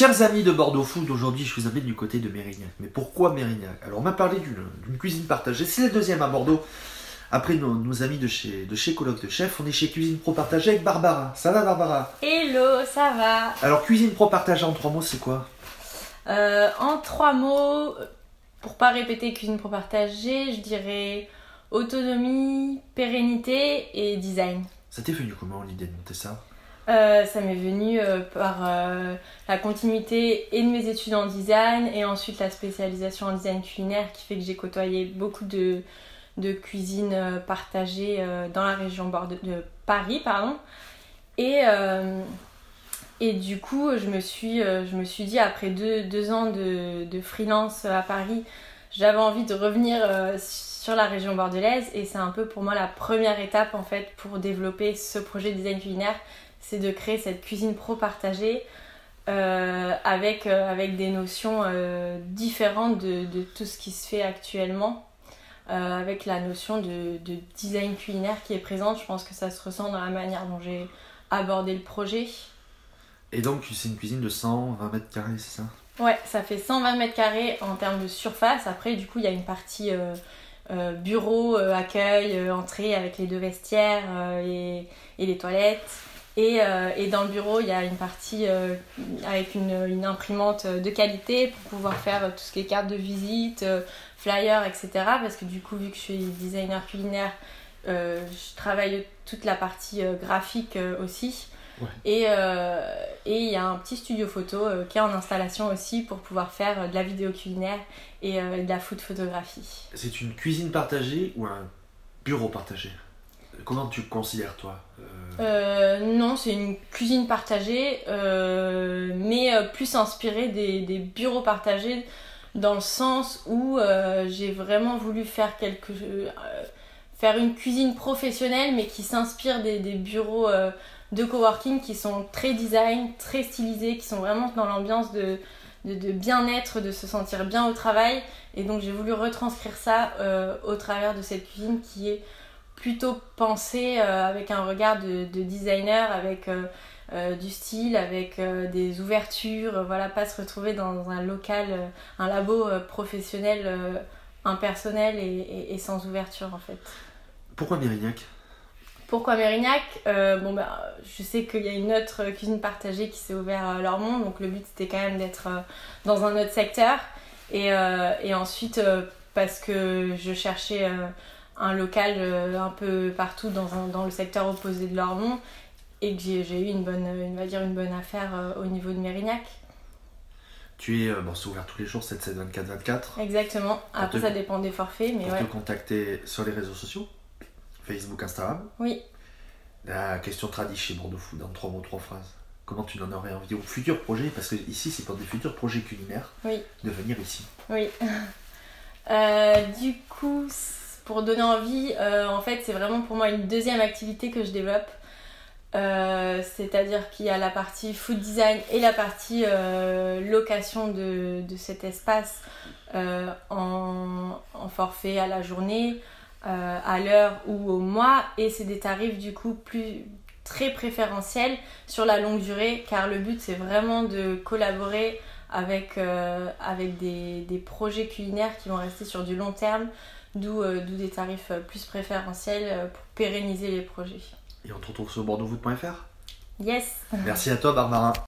Chers amis de Bordeaux Food, aujourd'hui je vous amène du côté de Mérignac. Mais pourquoi Mérignac? Alors on m'a parlé d'une cuisine partagée, c'est la deuxième à Bordeaux. Après nos, amis de chez, de chez Colloque de Chef, on est chez Cuisine Pro Partagée avec Barbara. Ça va Barbara? Hello, ça va Alors Cuisine Pro Partagée en trois mots c'est quoi? Euh, En trois mots, pour pas répéter Cuisine Pro Partagée, je dirais autonomie, pérennité et design. Ça t'est venu comment l'idée de monter ça? Euh, ça m'est venu euh, par euh, la continuité et de mes études en design et ensuite la spécialisation en design culinaire qui fait que j'ai côtoyé beaucoup de, de cuisine partagée dans la région de Paris. Pardon. Et, et du coup, je me suis, je me suis dit, après deux, deux ans de, de, freelance à Paris, j'avais envie de revenir sur la région bordelaise et c'est un peu pour moi la première étape en fait pour développer ce projet de design culinaire c'est de créer cette cuisine pro partagée euh, avec, euh, avec des notions euh, différentes de, de, tout ce qui se fait actuellement. avec la notion de, de, design culinaire qui est présente, je pense que ça se ressent dans la manière dont j'ai abordé le projet. Et donc, c'est une cuisine de 120 mètres carrés, c'est ça? Ouais, ça fait 120 mètres carrés en termes de surface. Après, du coup, il y a une partie bureau, accueil, entrée avec les deux vestiaires et, et les toilettes. Euh, et, dans le bureau, il y a une partie euh, avec une, imprimante de qualité pour pouvoir faire tout ce qui est cartes de visite, euh, flyers, etc. Parce que du coup, vu que je suis designer culinaire, je travaille toute la partie graphique aussi. Et il y a un petit studio photo qui est en installation aussi pour pouvoir faire de la vidéo culinaire et de la food photographie. C'est une cuisine partagée ou un bureau partagé? Comment tu considères toi euh, euh, Non, c'est une cuisine partagée, euh, mais plus inspirée des, bureaux partagés dans le sens où j'ai vraiment voulu faire quelque faire une cuisine professionnelle mais qui s'inspire des, bureaux de coworking qui sont très design, très stylisés, qui sont vraiment dans l'ambiance de bien-être, de se sentir bien au travail. Et donc j'ai voulu retranscrire ça au travers de cette cuisine qui est plutôt pensé euh, avec un regard de, designer, avec euh, euh, du style, avec des ouvertures, voilà, pas se retrouver dans un local, un labo professionnel impersonnel et, sans ouverture en fait. Pourquoi Mérignac? Pourquoi Mérignac? Bon, bah, je sais qu'il y a une autre cuisine partagée qui s'est ouverte à Lormont, donc le but c'était quand même d'être dans un autre secteur. Et, et ensuite, parce que je cherchais un local euh, un peu partout dans, dans le secteur opposé de Lormont et que j'ai eu une bonne, une, va dire une bonne affaire euh, au niveau de Mérignac. Tu es, euh, bon, c'est ouvert tous les jours, 7, 7, 24, 24. Exactement. Après, ça dépend des forfaits, mais pour ouais. te contacter sur les réseaux sociaux, Facebook, Instagram. Oui. La question tradie chez Bordeaux Food, dans trois mots, trois phrases. Comment tu en aurais envie au futur projet Parce que ici, c'est pour des futurs projets culinaires. Oui. De venir ici. Oui. du coup, pour donner envie, euh, en fait, c'est vraiment pour moi une deuxième activité que je développe. Euh, c'est-à-dire qu'il y a la partie food design et la partie euh, location de, cet espace en, forfait à la journée, à l'heure ou au mois. Et c'est des tarifs du coup plus très préférentiels sur la longue durée car le but c'est vraiment de collaborer avec, avec des, projets culinaires qui vont rester sur du long terme d'où des tarifs euh, plus préférentiels euh, pour pérenniser les projets. Et on te retrouve sur bordeauxfoot.fr Yes. Merci à toi Barbara